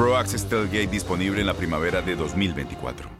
Pro Access Tailgate disponible en la primavera de 2024.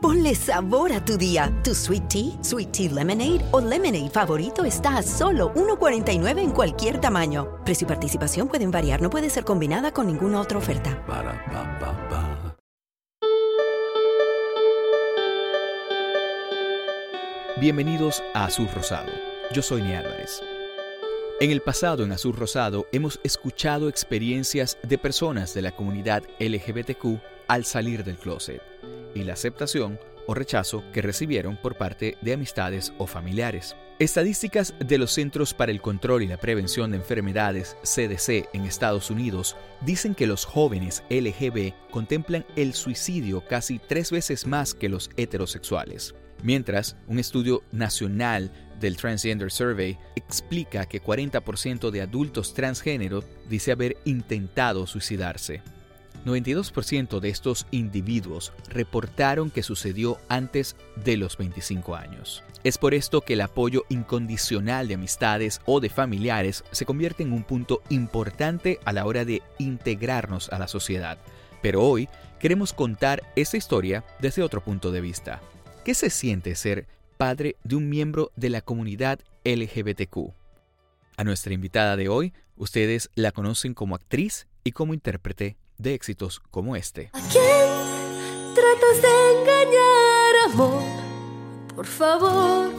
Ponle sabor a tu día. Tu sweet tea, sweet tea lemonade o lemonade favorito está a solo 1.49 en cualquier tamaño. Precio y participación pueden variar, no puede ser combinada con ninguna otra oferta. Para, pa, pa, pa. Bienvenidos a Azul Rosado. Yo soy Ni Álvarez. En el pasado en Azul Rosado hemos escuchado experiencias de personas de la comunidad LGBTQ al salir del closet y la aceptación o rechazo que recibieron por parte de amistades o familiares. Estadísticas de los Centros para el Control y la Prevención de Enfermedades CDC en Estados Unidos dicen que los jóvenes LGB contemplan el suicidio casi tres veces más que los heterosexuales. Mientras, un estudio nacional del Transgender Survey explica que 40% de adultos transgénero dice haber intentado suicidarse. 92% de estos individuos reportaron que sucedió antes de los 25 años. Es por esto que el apoyo incondicional de amistades o de familiares se convierte en un punto importante a la hora de integrarnos a la sociedad. Pero hoy queremos contar esta historia desde otro punto de vista. ¿Qué se siente ser padre de un miembro de la comunidad LGBTQ? A nuestra invitada de hoy, ustedes la conocen como actriz y como intérprete de éxitos como este. ¿A quién tratas de engañar, amor? Por favor.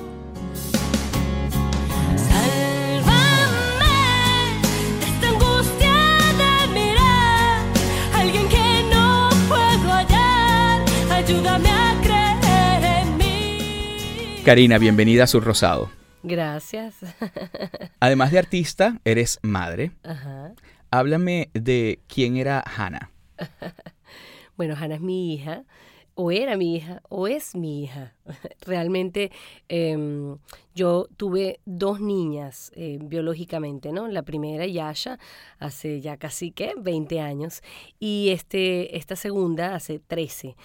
Sálvame de esta angustia de mirar. Alguien que no puedo hallar. Ayúdame a creer en mí. Karina, bienvenida a Sur Rosado. Gracias. Además de artista, eres madre. Ajá. Háblame de quién era Hannah. Bueno, Hannah es mi hija, o era mi hija, o es mi hija. Realmente em, yo tuve dos niñas eh, biológicamente, ¿no? La primera, Yasha, hace ya casi, ¿qué? 20 años, y este, esta segunda hace 13.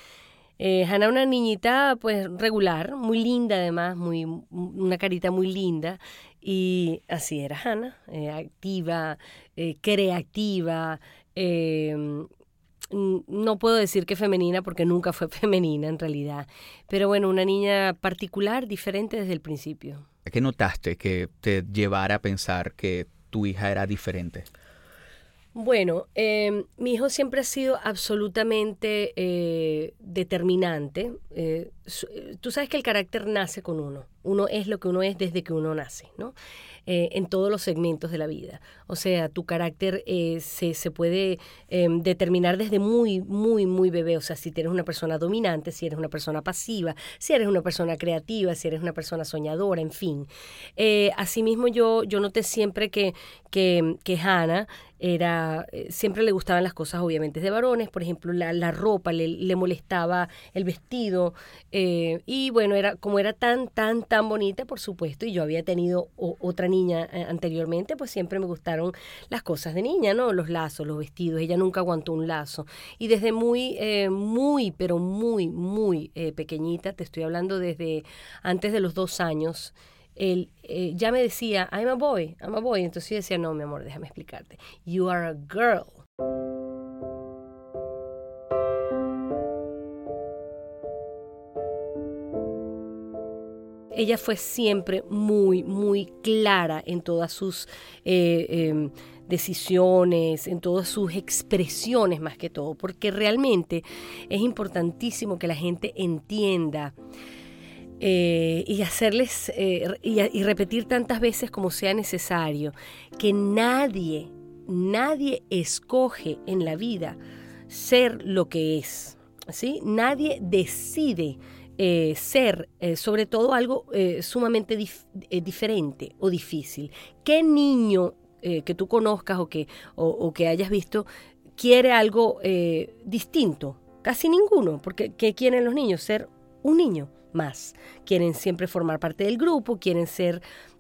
Eh, Hannah, una niñita pues regular, muy linda además, muy, una carita muy linda. Y así era Hannah, eh, activa, eh, creativa. em, n- no puedo decir que femenina porque nunca fue femenina en realidad. Pero bueno, una niña particular, diferente desde el principio. ¿Qué notaste que te llevara a pensar que tu hija era diferente? Bueno, eh, mi hijo siempre ha sido absolutamente eh, determinante. Eh, eh, tú sabes que el carácter nace con uno. Uno es lo que uno es desde que uno nace, ¿no? Eh, en todos los segmentos de la vida. O sea, tu carácter eh, se, se, puede em, determinar desde muy, muy, muy bebé. O sea, si eres una persona dominante, si eres una persona pasiva, si eres una persona creativa, si eres una persona soñadora, en fin. Eh, asimismo, yo, yo noté siempre que, que, que Hannah era siempre le gustaban las cosas obviamente de varones, por ejemplo la, la ropa le, le, molestaba el vestido y bueno era como era tan tan tan bonita por supuesto y yo había tenido otra niña eh, anteriormente pues siempre me gustaron las cosas de niña no los lazos los vestidos ella nunca aguantó un lazo y desde muy eh, muy pero muy muy eh, pequeñita te estoy hablando desde antes de los dos años él ya me decía, I'm a boy, I'm a boy. Entonces yo decía, no, mi amor, déjame explicarte. You are a girl. Ella fue siempre muy, muy clara en todas sus eh, eh, decisiones, en todas sus expresiones más que todo, porque realmente es importantísimo que la gente entienda eh, y hacerles eh, y, y, repetir tantas veces como sea necesario que nadie, nadie escoge en la vida ser lo que es. ¿sí? Nadie decide eh, ser, eh, sobre todo, algo eh, sumamente dif diferente o difícil. ¿Qué niño que tú conozcas o que, o, o que hayas visto quiere algo distinto? Casi ninguno, porque ¿qué quieren los niños? Ser un niño más. Quieren siempre formar parte del grupo, quieren ser eh,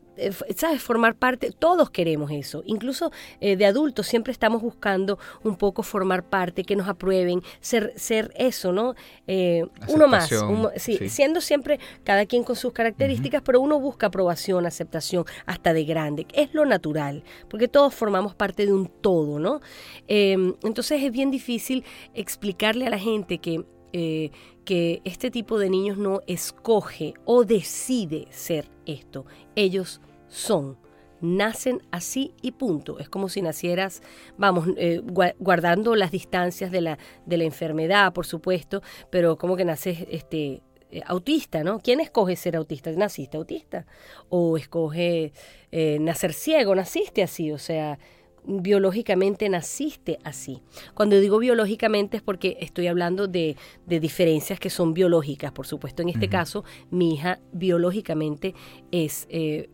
¿sabes? Formar parte, todos queremos eso, incluso eh, de adultos siempre estamos buscando un poco formar parte, que nos aprueben, ser, ser eso, ¿no? Eh, uno más, un, sí, sí. siendo siempre cada quien con sus características, uh -huh. pero uno busca aprobación, aceptación, hasta de grande, es lo natural, porque todos formamos parte de un todo, ¿no? Eh, entonces es bien difícil explicarle a la gente que eh, que este tipo de niños no escoge o decide ser esto. Ellos son, nacen así y punto. Es como si nacieras, vamos, eh, guardando las distancias de la, de la enfermedad, por supuesto, pero como que naces este, eh, autista, ¿no? ¿Quién escoge ser autista? ¿Naciste autista? ¿O escoge eh, nacer ciego? ¿Naciste así? O sea, biológicamente naciste así. Cuando digo biológicamente es porque estoy hablando de, de diferencias que son biológicas. Por supuesto, en este uh -huh. caso, mi hija biológicamente es, eh,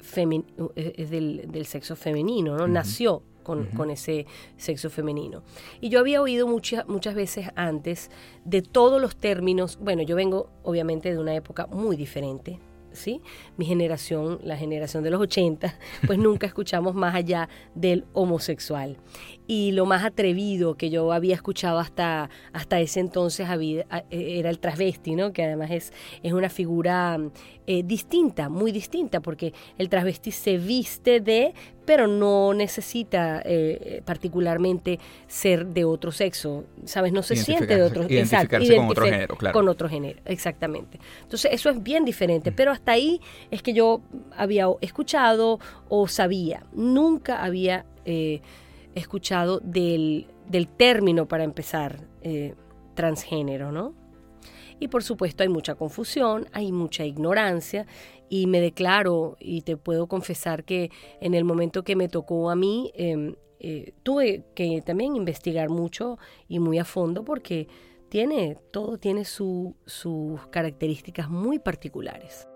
es del, del, sexo femenino, ¿no? Uh -huh. Nació con, uh -huh. con, ese sexo femenino. Y yo había oído muchas, muchas veces antes de todos los términos, bueno, yo vengo obviamente de una época muy diferente, ¿sí? Mi generación, la generación de los 80, pues nunca escuchamos más allá del homosexual. Y lo más atrevido que yo había escuchado hasta, hasta ese entonces había, era el transvesti, ¿no? Que además es, es una figura eh, distinta, muy distinta, porque el transvesti se viste de, pero no necesita eh, particularmente ser de otro sexo, ¿sabes? No se siente de otro exacto, con otro género, claro. Con otro género, exactamente. Entonces, eso es bien diferente, mm. pero hasta ahí es que yo había escuchado o sabía, nunca había eh, escuchado del, del, término para empezar eh, transgénero, ¿no? Y por supuesto hay mucha confusión, hay mucha ignorancia y me declaro y te puedo confesar que en el momento que me tocó a mí eh, eh, tuve que también investigar mucho y muy a fondo porque tiene todo tiene su, sus características muy particulares.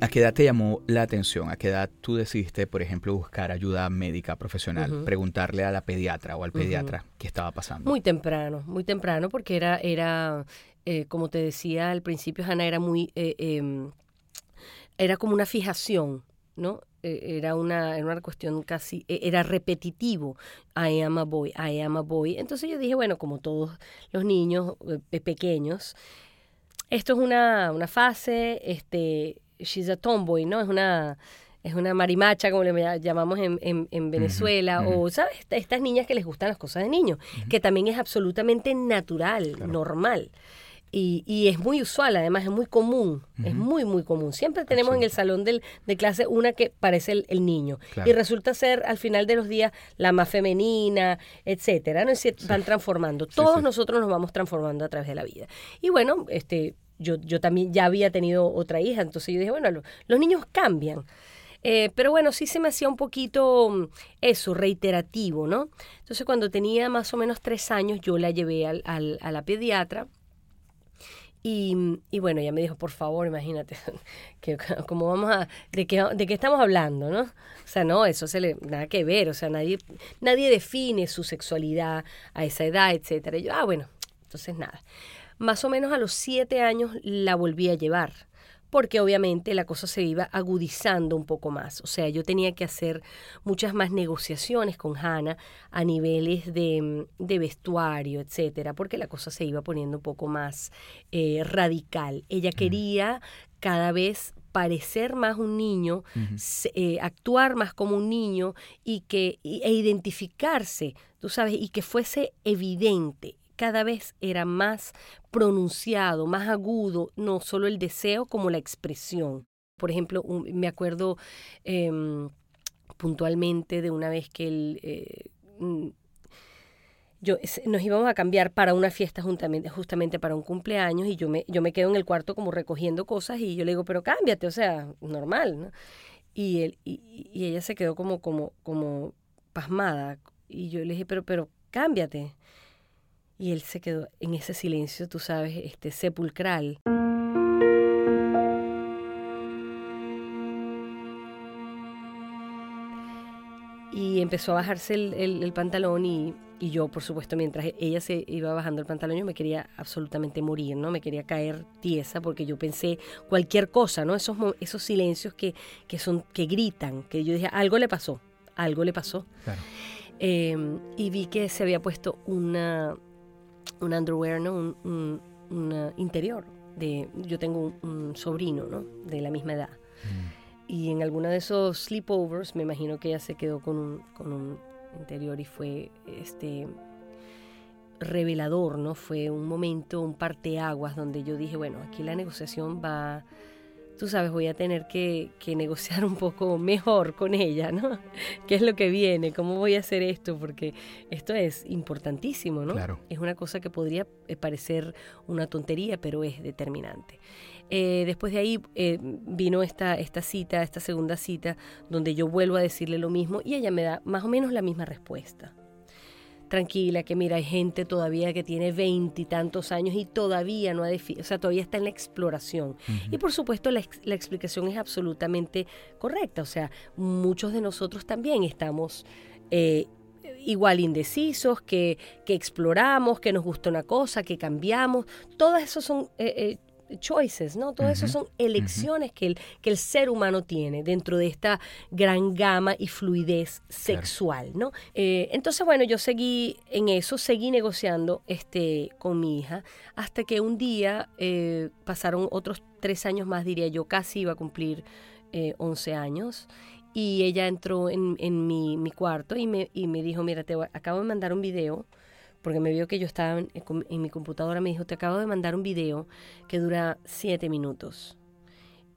¿A qué edad te llamó la atención? ¿A qué edad tú decidiste, por ejemplo, buscar ayuda médica profesional? Uh -huh. Preguntarle a la pediatra o al pediatra uh -huh. qué estaba pasando. Muy temprano, muy temprano, porque era, era eh, como te decía al principio, Hanna era muy, eh, eh, era como una fijación, ¿no? era una, era una cuestión casi, era repetitivo, I am a boy, I am a boy. Entonces yo dije, bueno, como todos los niños pequeños, esto es una, una fase, este she's a tomboy, ¿no? Es una es una marimacha, como le llamamos en, en, en Venezuela, uh -huh, uh -huh. o, ¿sabes? Estas niñas que les gustan las cosas de niños, uh -huh. que también es absolutamente natural, claro. normal. Y, y es muy usual, además es muy común, es muy, muy común. Siempre tenemos en el salón del, de clase una que parece el, el niño Claro. y resulta ser al final de los días la más femenina, etcétera, ¿no? Y se van transformando. Todos sí. nosotros nos vamos transformando a través de la vida. Y bueno, este, yo, yo también ya había tenido otra hija, entonces yo dije, bueno, lo- los niños cambian. Eh, pero bueno, sí se me hacía un poquito mm, eso, reiterativo, ¿no? Entonces cuando tenía más o menos tres años, yo la llevé al, al- a la pediatra y, y bueno, ella me dijo, por favor, imagínate, que como vamos a, de qué, de qué estamos hablando, ¿no? O sea, no, eso se le, nada que ver, o sea, nadie, nadie define su sexualidad a esa edad, etcétera. Y yo, ah, bueno, entonces nada. Más o menos a los siete años la volví a llevar, porque obviamente la cosa se iba agudizando un poco más. O sea, yo tenía que hacer muchas más negociaciones con Hannah a niveles de, de vestuario, etcétera, porque la cosa se iba poniendo un poco más eh, radical. Ella quería cada vez parecer más un niño, eh, actuar más como un niño y que y- e identificarse, tú sabes, y que fuese evidente. Cada vez era más pronunciado, más agudo, no solo el deseo como la expresión. Por ejemplo, me acuerdo em, puntualmente de una vez que él, eh, mm, yo, nos íbamos a cambiar para una fiesta juntamente, justamente para un cumpleaños y yo me, yo me quedo en el cuarto como recogiendo cosas y yo le digo, pero cámbiate, o sea, normal, ¿no? Y, él, y ella se quedó como, como, como pasmada y yo le dije, pero, pero cámbiate. Y él se quedó en ese silencio, tú sabes, este sepulcral. Y empezó a bajarse el, el- el pantalón y, y yo, por supuesto, mientras ella se iba bajando el pantalón, yo me quería absolutamente morir, ¿no? Me quería caer tiesa porque yo pensé cualquier cosa, ¿no? Esos, esos silencios que, que, son, que gritan, que yo dije, algo le pasó, algo le pasó. Claro. Eh, y vi que se había puesto una, un underwear, ¿no? Un, un- una interior. De, yo tengo un, un sobrino, ¿no? De la misma edad. Y en alguno de esos sleepovers, me imagino que ella se quedó con un, con un interior y fue este revelador, ¿no? Fue un momento, un parteaguas donde yo dije, bueno, aquí la negociación va, tú sabes, voy a tener que, que negociar un poco mejor con ella, ¿no? ¿Qué es lo que viene? ¿Cómo voy a hacer esto? Porque esto es importantísimo, ¿no? Claro. Es una cosa que podría eh, parecer una tontería, pero es determinante. Eh, después de ahí eh, vino esta, esta cita, esta segunda cita, donde yo vuelvo a decirle lo mismo y ella me da más o menos la misma respuesta. Tranquila, que mira, hay gente todavía que tiene veintitantos años y todavía no ha o sea, todavía está en la exploración. Y por supuesto, la, ex- la explicación es absolutamente correcta, o sea, muchos de nosotros también estamos eh, igual indecisos, que, que exploramos, que nos gusta una cosa, que cambiamos. Todas esos son eh, eh, choices, ¿no? Todo eso son elecciones que, el, que el ser humano tiene dentro de esta gran gama y fluidez sexual, ¿no? Eh, entonces, bueno, yo seguí en eso, seguí negociando este, con mi hija, hasta que un día eh, pasaron otros tres años más, diría yo, casi iba a cumplir eh, 11 años. Y ella entró en, en mi, mi cuarto y me, y me dijo, mira, te voy- acabo de mandar un video, porque me vio que yo estaba en, mi computadora, me dijo, te acabo de mandar un video que dura siete minutos.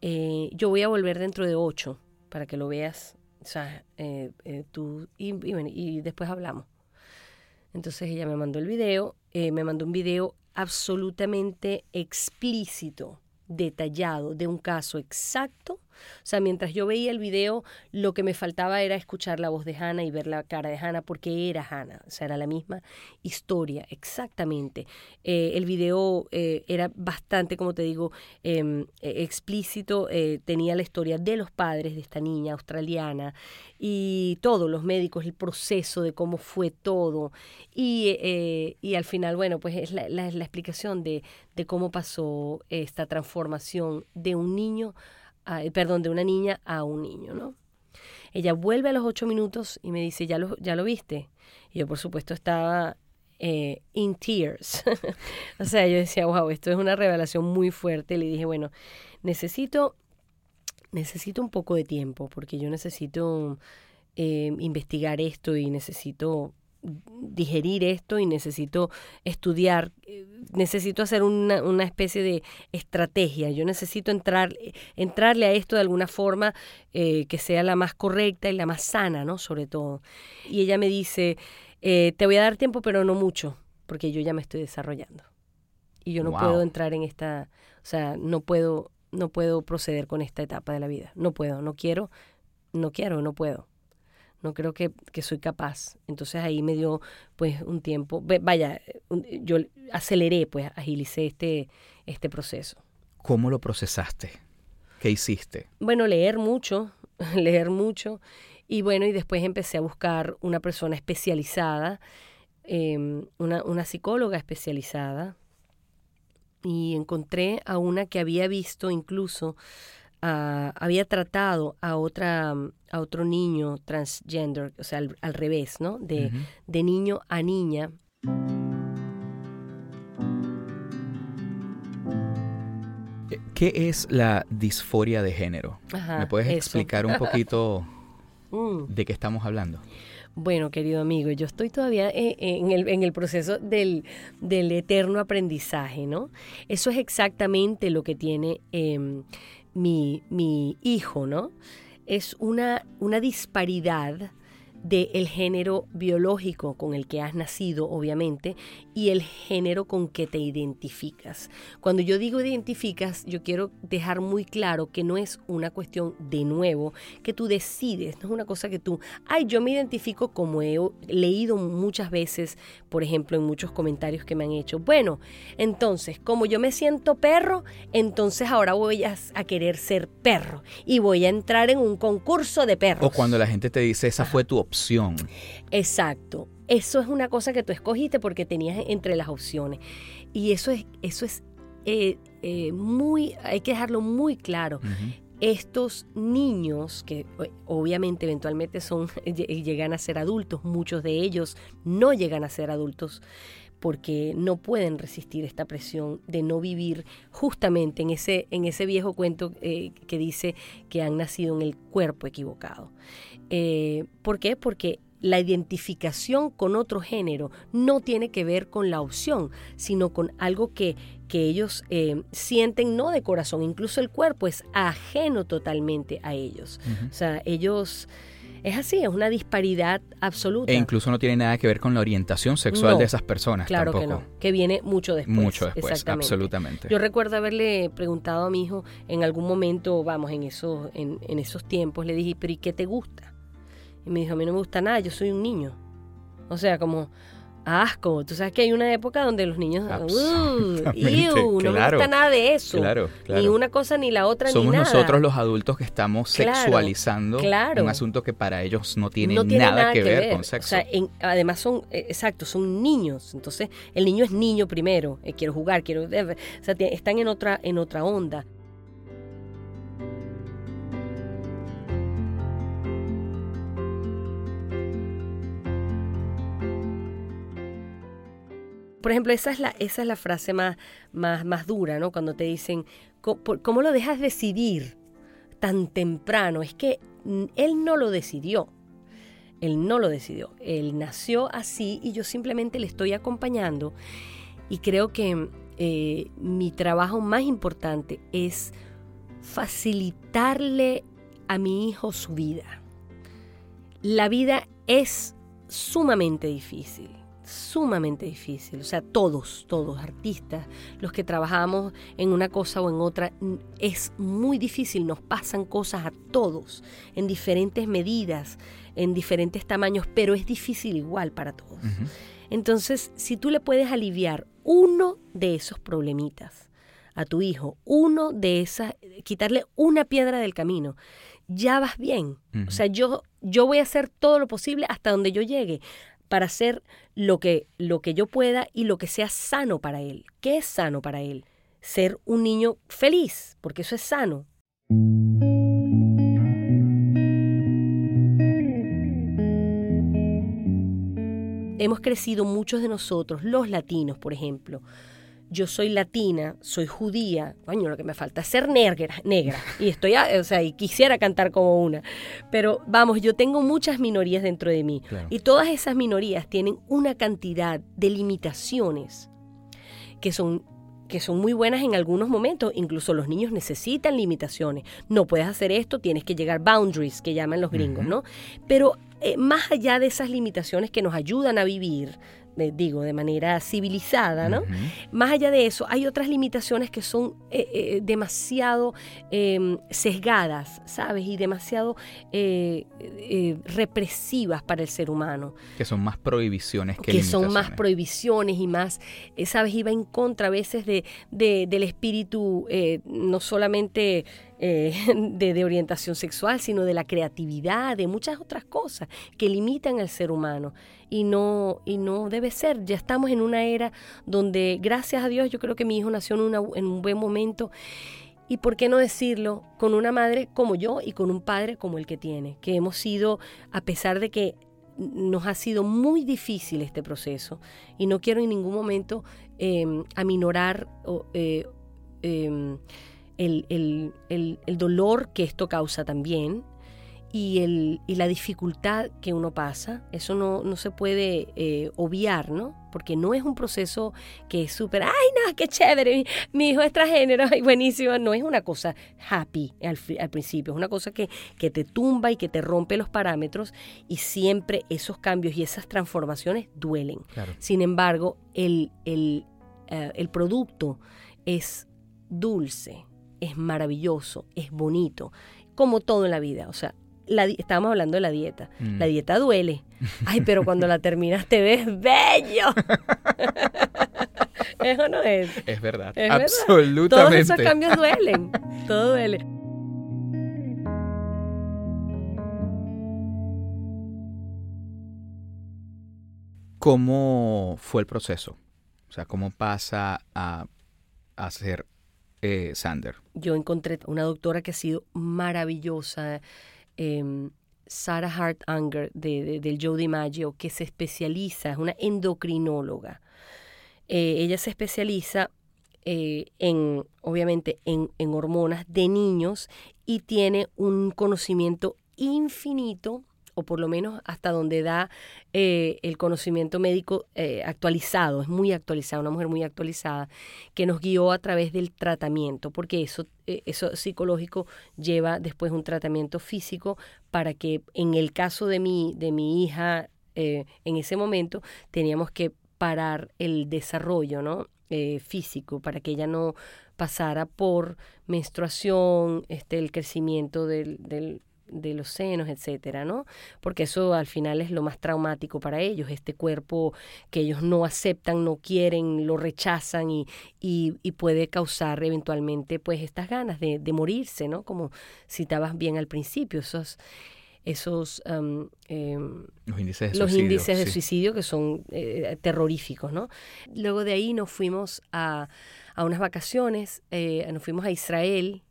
Eh, yo voy a volver dentro de ocho para que lo veas, o sea, eh, eh, tú, y después hablamos. Entonces ella me mandó el video, eh, me mandó un video absolutamente explícito, detallado, de un caso exacto. O sea, mientras yo veía el video, lo que me faltaba era escuchar la voz de Hannah y ver la cara de Hannah, porque era Hannah, o sea, era la misma historia, exactamente. Eh, el video eh, era bastante, como te digo, eh, explícito, eh, tenía la historia de los padres de esta niña australiana y todos los médicos, el proceso de cómo fue todo. Y, y al final, bueno, pues es la, la- la explicación de, de cómo pasó esta transformación de un niño, a- perdón, de una niña a un niño, ¿no? Ella vuelve a los ocho minutos y me dice, ¿ya lo, ya lo viste? Y yo, por supuesto, estaba eh, in tears. o sea, yo decía, wow, esto es una revelación muy fuerte. Le dije, bueno, necesito, necesito un poco de tiempo porque yo necesito eh, investigar esto y necesito digerir esto y necesito estudiar, eh, necesito hacer una, una especie de estrategia, yo necesito entrar, entrarle a esto de alguna forma eh, que sea la más correcta y la más sana, ¿no? Sobre todo. Y ella me dice, eh, te voy a dar tiempo, pero no mucho, porque yo ya me estoy desarrollando. Y yo no Wow. puedo entrar en esta, o sea, no puedo, no puedo proceder con esta etapa de la vida. No puedo, no quiero, no quiero, no puedo. No creo que, que soy capaz. Entonces ahí me dio pues un tiempo. Vaya, yo aceleré, pues agilicé este, este proceso. ¿Cómo lo procesaste? ¿Qué hiciste? Bueno, leer mucho, leer mucho. Y bueno, y después empecé a buscar una persona especializada, em, una, una psicóloga especializada. Y encontré a una que había visto incluso, ah, había tratado a otra a otro niño transgender, o sea, al, al revés, ¿no? De, de niño a niña. Eh, ¿Qué es la disforia de género? Ajá, ¿Me puedes eso. explicar un poquito Mm. de qué estamos hablando? Bueno, querido amigo, yo estoy todavía eh, en el, en el proceso del, del eterno aprendizaje, ¿no? Eso es exactamente lo que tiene em, mi, mi hijo, ¿no? Es una, una disparidad del género biológico con el que has nacido, obviamente, y el género con que te identificas. Cuando yo digo identificas, yo quiero dejar muy claro que no es una cuestión de nuevo, que tú decides, no es una cosa que tú, ay, yo me identifico como he leído muchas veces, por ejemplo, en muchos comentarios que me han hecho. Bueno, entonces, como yo me siento perro, entonces ahora voy a, a querer ser perro y voy a entrar en un concurso de perros. O cuando la gente te dice, esa fue tu opción. Exacto. Eso es una cosa que tú escogiste porque tenías entre las opciones. Y eso es, eso es eh, eh, muy, hay que dejarlo muy claro. Estos niños, que o- obviamente eventualmente son, lle- llegan a ser adultos, muchos de ellos no llegan a ser adultos porque no pueden resistir esta presión de no vivir justamente en ese, en ese viejo cuento eh, que dice que han nacido en el cuerpo equivocado. Eh, ¿Por qué? Porque la identificación con otro género no tiene que ver con la opción, sino con algo que, que ellos eh, sienten no de corazón. Incluso el cuerpo es ajeno totalmente a ellos. O sea, ellos... Es así, es una disparidad absoluta. E incluso no tiene nada que ver con la orientación sexual No, de esas personas. Claro tampoco. que no, que viene mucho después. Mucho después, exactamente. absolutamente. Yo recuerdo haberle preguntado a mi hijo en algún momento, vamos, en esos, en, en esos tiempos, le dije, pero ¿y qué te gusta? Y me dijo, a mí no me gusta nada, yo soy un niño. O sea, como asco. Tú sabes que hay una época donde los niños, uh, no me gusta nada de eso. Claro, claro. Ni una cosa ni la otra Somos ni nada. nosotros los adultos que estamos sexualizando un asunto que para ellos no tiene, no tiene nada, que, ver, con sexo. O sea, en- además son, eh, exacto, son niños. Entonces, el niño es niño primero. eh, quiero jugar, quiero. eh, o sea, están en otra, en otra onda. Por ejemplo, esa es la, esa es la frase más, más, más dura, ¿no? Cuando te dicen, "Co- por- ¿cómo lo dejas decidir tan temprano? Es que él no lo decidió. Él no lo decidió. Él nació así y yo simplemente le estoy acompañando. Y creo que eh, mi trabajo más importante es facilitarle a mi hijo su vida. La vida es sumamente difícil, sumamente difícil. O sea, todos, todos, artistas, los que trabajamos en una cosa o en otra, es muy difícil, nos pasan cosas a todos, en diferentes medidas, en diferentes tamaños, pero es difícil igual para todos. Entonces, si tú le puedes aliviar uno de esos problemitas a tu hijo, uno de esas, quitarle una piedra del camino, ya vas bien. O sea, yo, yo voy a hacer todo lo posible hasta donde yo llegue para hacer lo que, lo que yo pueda y lo que sea sano para él. ¿Qué es sano para él? Ser un niño feliz, porque eso es sano. Hemos crecido muchos de nosotros, los latinos, por ejemplo. Yo soy latina, soy judía, coño, lo que me falta es ser negra, negra. Y estoy, a- o sea, y quisiera cantar como una. Pero vamos, yo tengo muchas minorías dentro de mí. Claro. Y todas esas minorías tienen una cantidad de limitaciones que son que son muy buenas en algunos momentos, incluso los niños necesitan limitaciones. No puedes hacer esto, tienes que llegar boundaries, que llaman los gringos, ¿no? Pero eh, más allá de esas limitaciones que nos ayudan a vivir, eh, digo, de manera civilizada, ¿no? Más allá de eso, hay otras limitaciones que son eh, eh, demasiado eh, sesgadas, ¿sabes? Y demasiado eh, represivas para el ser humano Que son más prohibiciones que, que son más prohibiciones y más, sabes, iba en contra a veces de, de- del espíritu, no solamente eh, de, orientación sexual, sino de la creatividad, de muchas otras cosas que limitan al ser humano. Y no, y no debe ser. Ya estamos en una era donde, gracias a Dios, yo creo que mi hijo nació en, una- en un buen momento. Y por qué no decirlo, con una madre como yo y con un padre como el que tiene, que hemos sido, a pesar de que nos ha sido muy difícil este proceso, y no quiero en ningún momento eh, aminorar eh, eh, el, el- el- el dolor que esto causa también. Y, el, y la dificultad que uno pasa, eso no, no se puede eh, obviar, ¿no? Porque no es un proceso que es súper, ay, no, qué chévere, mi, mi hijo es transgénero, ay, buenísimo. No es una cosa happy al, al principio, es una cosa que, que te tumba y que te rompe los parámetros y siempre esos cambios y esas transformaciones duelen. Claro. Sin embargo, el, el, eh, el producto es dulce, es maravilloso, es bonito, como todo en la vida. O sea, la estábamos hablando de la dieta. Mm. La dieta duele. Ay, pero cuando la terminas te ves bello. Eso no es. Es verdad. Es verdad. Absolutamente. Todos esos cambios duelen. Todo duele. ¿Cómo fue el proceso? O sea, ¿cómo pasa a, a ser eh, Sander? yo encontré una doctora que ha sido maravillosa, em, Sarah Hart Unger, de, de- del Joe DiMaggio, que se especializa, es una endocrinóloga. Eh, ella se especializa eh, en, obviamente, en, en hormonas de niños y tiene un conocimiento infinito, o por lo menos hasta donde da eh, el conocimiento médico eh, actualizado, es muy actualizada, una mujer muy actualizada, que nos guió a través del tratamiento, porque eso, eh, eso psicológico lleva después un tratamiento físico para que en el caso de mi, de mi hija, en ese momento teníamos que parar el desarrollo ¿no? Físico para que ella no pasara por menstruación, este, el crecimiento del- de los senos, etcétera, ¿no? Porque eso al final es lo más traumático para ellos, este cuerpo que ellos no aceptan, no quieren, lo rechazan y, y, y puede causar eventualmente pues estas ganas de, de morirse, ¿no? Como citabas bien al principio, esos, esos em, Los índices de los suicidio. índices de sí. suicidio que son eh, terroríficos, ¿no? Luego de ahí nos fuimos a, a unas vacaciones, eh, nos fuimos a Israel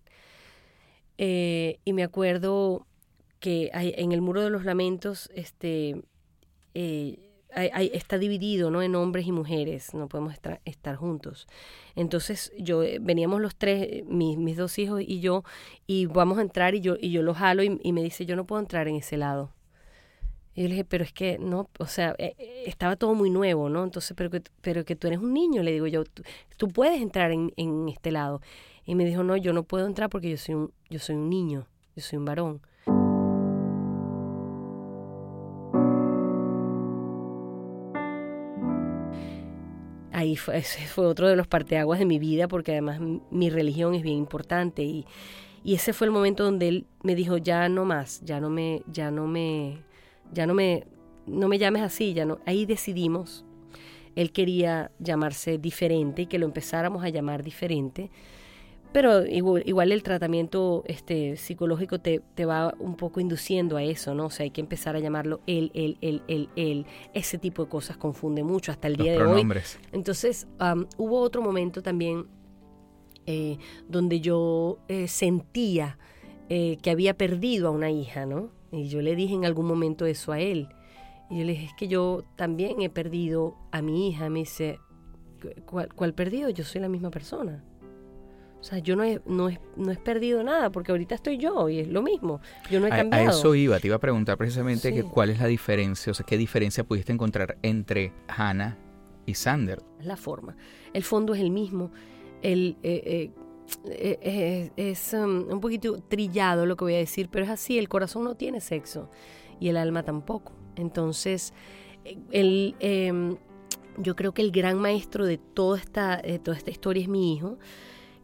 eh, y me acuerdo que hay- en el Muro de los Lamentos este, eh, hay- está dividido ¿no? en hombres y mujeres, no podemos estar, juntos. Entonces yo eh, veníamos los tres, mis, mis dos hijos y yo, y vamos a entrar y yo, y yo lo jalo y, me dice, yo no puedo entrar en ese lado. Y yo le dije, pero es que no, o sea, eh, estaba todo muy nuevo, ¿no? Entonces, pero que, pero que tú eres un niño, le digo yo, tú, tú puedes entrar en, en este lado. Y me dijo, no, yo no puedo entrar porque yo soy un, yo soy un niño, yo soy un varón. Ahí fue, otro de los parteaguas de mi vida, porque además mi religión es bien importante y, y ese fue el momento donde él me dijo ya no más, ya no me, ya no me, ya no me, no me llames así, ya no. Ahí decidimos. Él quería llamarse diferente y que lo empezáramos a llamar diferente. Pero igual, igual el tratamiento este, psicológico te, te va un poco induciendo a eso, ¿no? O sea, hay que empezar a llamarlo él, él, él, él, él. Ese tipo de cosas confunde mucho hasta el Los día de hoy. Entonces, am, hubo otro momento también eh, donde yo eh, sentía eh, que había perdido a una hija, ¿no? Y yo le dije en algún momento eso a él. Y yo le dije, es que yo también he perdido a mi hija. Me dice, ¿cuál, cuál perdido? Yo soy la misma persona. O sea, yo no he, no, he, no he perdido nada porque ahorita estoy yo y es lo mismo. Yo no he A, a cambiado. eso iba, te iba a preguntar precisamente Sí. que cuál es la diferencia, o sea, qué diferencia pudiste encontrar entre Hannah y Sander. La forma. El fondo es el mismo. El, eh, eh, eh, es um, un poquito trillado lo que voy a decir, pero es así. El corazón no tiene sexo y el alma tampoco. Entonces, el, em, yo creo que el gran maestro de toda esta, de toda esta historia es mi hijo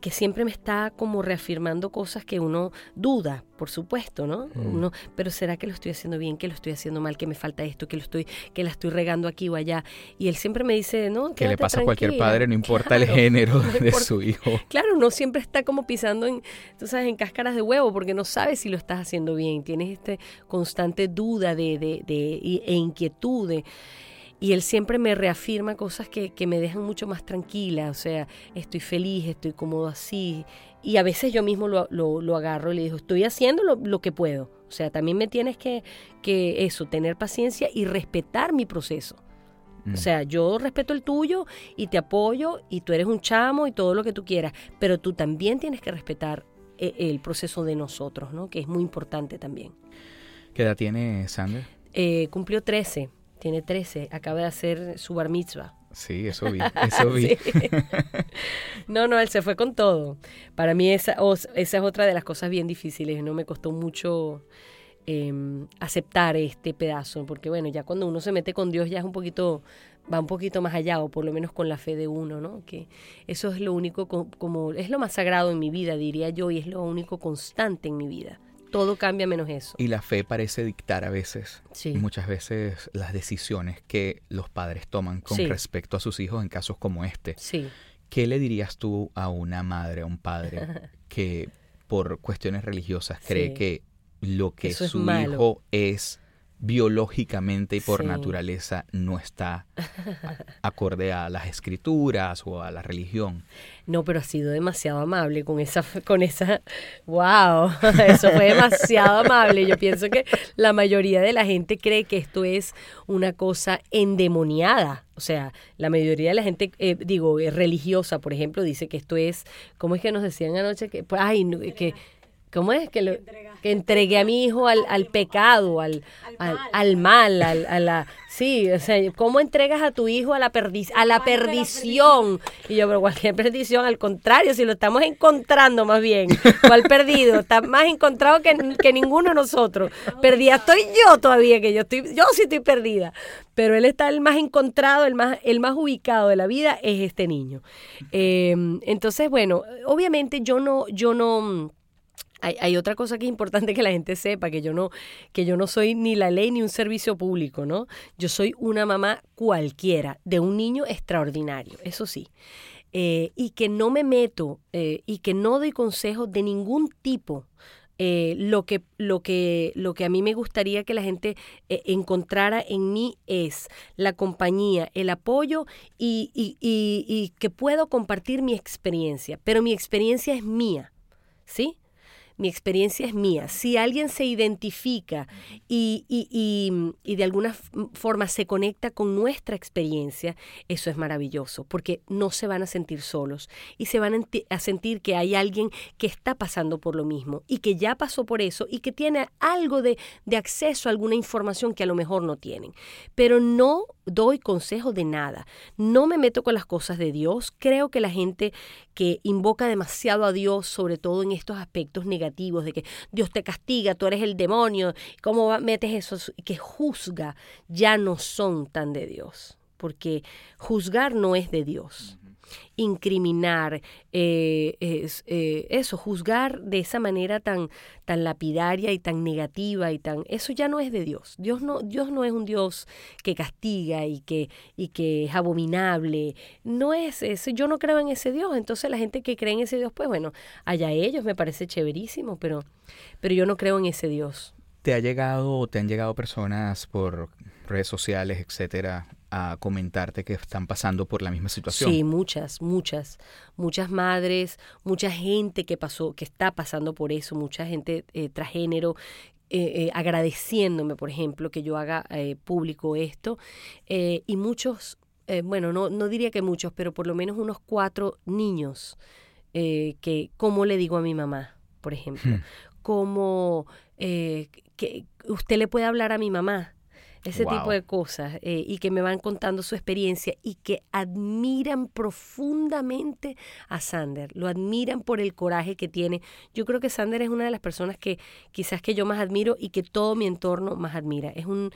que siempre me está como reafirmando cosas que uno duda, por supuesto, ¿no? Mm. Uno, pero será que lo estoy haciendo bien, que lo estoy haciendo mal, que me falta esto, que lo estoy, que la estoy regando aquí o allá. Y él siempre me dice, no, Que le pasa a cualquier tranquila". padre, no importa el género no de importa. su hijo. Claro, uno siempre está como pisando en, tú sabes, en cáscaras de huevo porque no sabes si lo estás haciendo bien. Tienes este constante duda de, de, de- y- e inquietud. Y él siempre me reafirma cosas que, que me dejan mucho más tranquila. O sea, estoy feliz, estoy cómodo así. Y a veces yo mismo lo, lo- lo agarro y le digo, estoy haciendo lo, lo que puedo. O sea, también me tienes que, que eso, tener paciencia y respetar mi proceso. Mm. O sea, yo respeto el tuyo y te apoyo y tú eres un chamo y todo lo que tú quieras, pero tú también tienes que respetar eh, el proceso de nosotros, ¿no? Que es muy importante también. ¿Qué edad tiene Sander? Eh, cumplió 13, tiene 13, acaba de hacer su bar mitzvah. Sí, eso vi, eso vi. Sí. No, no, él se fue con todo. Para mí esa, esa es otra de las cosas bien difíciles, ¿no? Me costó mucho em, aceptar este pedazo, porque bueno, ya cuando uno se mete con Dios ya es un poquito, va un poquito más allá, o por lo menos con la fe de uno, ¿no? Que eso es lo único, co- como, es lo más sagrado en mi vida, diría yo, y es lo único constante en mi vida. Todo cambia menos eso. Y la fe parece dictar a veces, Sí. muchas veces, las decisiones que los padres toman con Sí. respecto a sus hijos en casos como este. Sí. ¿Qué le dirías tú a una madre, a un padre que por cuestiones religiosas cree que lo que Eso su hijo es biológicamente y por Sí. naturaleza no está acorde a las escrituras o a la religión? No, pero ha sido demasiado amable con esa, con esa, wow, eso fue demasiado amable. Yo pienso que la mayoría de la gente cree que esto es una cosa endemoniada. O sea, la mayoría de la gente, eh, digo, eh, religiosa, por ejemplo, dice que esto es, ¿cómo es que nos decían anoche? Que, pues, ay, que, ¿cómo es? Que, lo, que entregué a mi hijo al, al pecado, al, al, al mal, al- a la... Sí, o sea, ¿cómo entregas a tu hijo a la, perdi- a la perdición? Y yo, pero cualquier perdición, al contrario, si lo estamos encontrando más bien, ¿cuál perdido? Está más encontrado que, que ninguno de nosotros. Perdida estoy yo todavía, que yo estoy, yo sí estoy perdida. Pero él está el más encontrado, el más, el más ubicado de la vida es este niño. Eh, entonces, bueno, obviamente yo no, yo no hay, otra cosa que es importante que la gente sepa, que yo no, que yo no soy ni la ley ni un servicio público, ¿no? Yo soy una mamá cualquiera, de un niño extraordinario, eso sí. Eh, y que no me meto eh, y que no doy consejos de ningún tipo. Eh, lo, que, lo, que, lo que a mí me gustaría que la gente encontrara en mí es la compañía, el apoyo y que puedo compartir mi experiencia, pero mi experiencia es mía, ¿sí? Mi experiencia es mía. Si alguien se identifica y, y- y- y de alguna forma se conecta con nuestra experiencia, eso es maravilloso, porque no se van a sentir solos y se van a sentir que hay alguien que está pasando por lo mismo y que ya pasó por eso y que tiene algo de, de acceso a alguna información que a lo mejor no tienen. Pero no doy consejo de nada, no me meto con las cosas de Dios. Creo que la gente que invoca demasiado a Dios, sobre todo en estos aspectos negativos, de que Dios te castiga, tú eres el demonio, ¿cómo metes eso? Que juzga, ya no son tan de Dios, porque juzgar no es de Dios. Incriminar, eh, es, eh, eso, juzgar de esa manera tan, tan lapidaria y tan negativa y tan, eso ya no es de Dios. Dios no, Dios no es un Dios que castiga y que, y que es abominable. No es ese, yo no creo en ese Dios. Entonces la gente que cree en ese Dios, pues bueno, allá ellos me parece chéverísimo, pero, pero yo no creo en ese Dios. ¿Te ha llegado o te han llegado personas por redes sociales, etcétera, a comentarte que están pasando por la misma situación? Sí, muchas, muchas, muchas madres, mucha gente que pasó, que está pasando por eso, mucha gente eh, transgénero, eh, eh, agradeciéndome, por ejemplo, que yo haga eh, público esto, eh, y muchos bueno, no, no diría que muchos, pero por lo menos unos cuatro niños que, ¿cómo le digo a mi mamá, por ejemplo? Hmm. Como eh, que usted le puede hablar a mi mamá, ese Wow. tipo de cosas, eh, y que me van contando su experiencia y que admiran profundamente a Sander, lo admiran por el coraje que tiene. Yo creo que Sander es una de las personas que quizás que yo más admiro y que todo mi entorno más admira. Es un,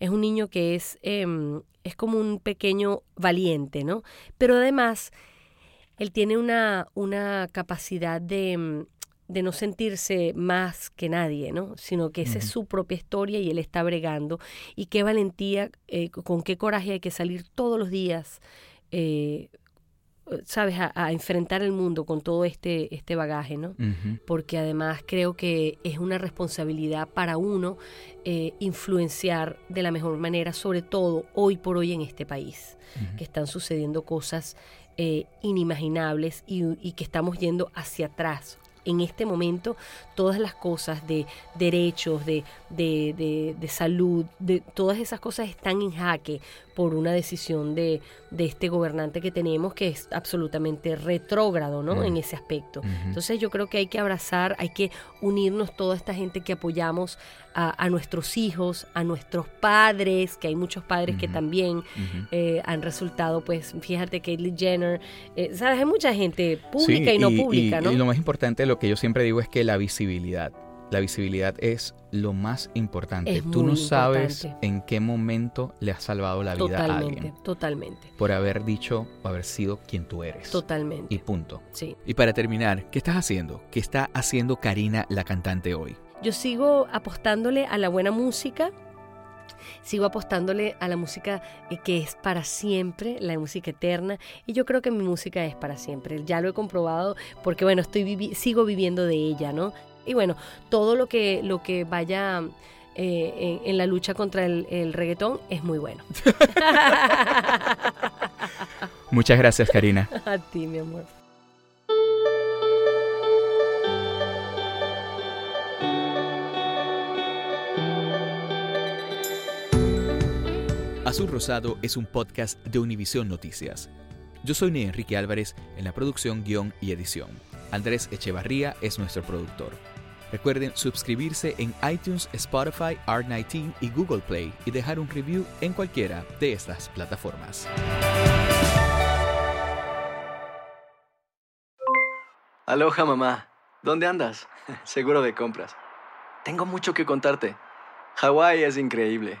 es un niño que es, em, es como un pequeño valiente, ¿no? Pero además, él tiene una, una capacidad de, em, de no sentirse más que nadie, ¿no? Sino que esa es su propia historia y él está bregando. Y qué valentía, eh, con qué coraje hay que salir todos los días, eh, ¿sabes?, a, a enfrentar el mundo con todo este, este bagaje, ¿no? Porque además creo que es una responsabilidad para uno eh, influenciar de la mejor manera, sobre todo hoy por hoy en este país, que están sucediendo cosas eh, inimaginables y, y que estamos yendo hacia atrás. En este momento, todas las cosas de derechos, de, de, de- de salud, de todas esas cosas están en jaque por una decisión de, de este gobernante que tenemos que es absolutamente retrógrado ¿no? En ese aspecto. Entonces yo creo que hay que abrazar, hay que unirnos toda esta gente que apoyamos a, a nuestros hijos, a nuestros padres, que hay muchos padres que también eh, han resultado, pues fíjate, Caitlyn Jenner, eh, sabes, hay mucha gente pública Sí, y no pública, y- ¿no? y lo más importante, lo que yo siempre digo es que la visibilidad. La visibilidad es lo más importante. Es Tú no sabes importante. en qué momento le has salvado la vida a totalmente, alguien totalmente, por haber dicho o haber sido quien tú eres. totalmente. Y punto. Sí. Y para terminar, ¿qué estás haciendo? ¿Qué está haciendo Karina la cantante hoy? Yo sigo apostándole a la buena música, sigo apostándole a la música eh, que es para siempre, la música eterna, y yo creo que mi música es para siempre. Ya lo he comprobado porque bueno, estoy vivi- sigo viviendo de ella, ¿no? Y bueno, todo lo que lo que vaya eh, en, en la lucha contra el, el reggaetón es muy bueno. Muchas gracias, Karina. a ti, mi amor. Azul Rosado es un podcast de Univisión Noticias. Yo soy Enrique Álvarez en la producción, guion y edición. Andrés Echevarría es nuestro productor. Recuerden suscribirse en iTunes, Spotify, Art19 y Google Play y dejar un review en cualquiera de estas plataformas. Aloha mamá, ¿dónde andas? Seguro de compras. Tengo mucho que contarte. Hawái es increíble.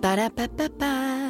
Para pa pa pa.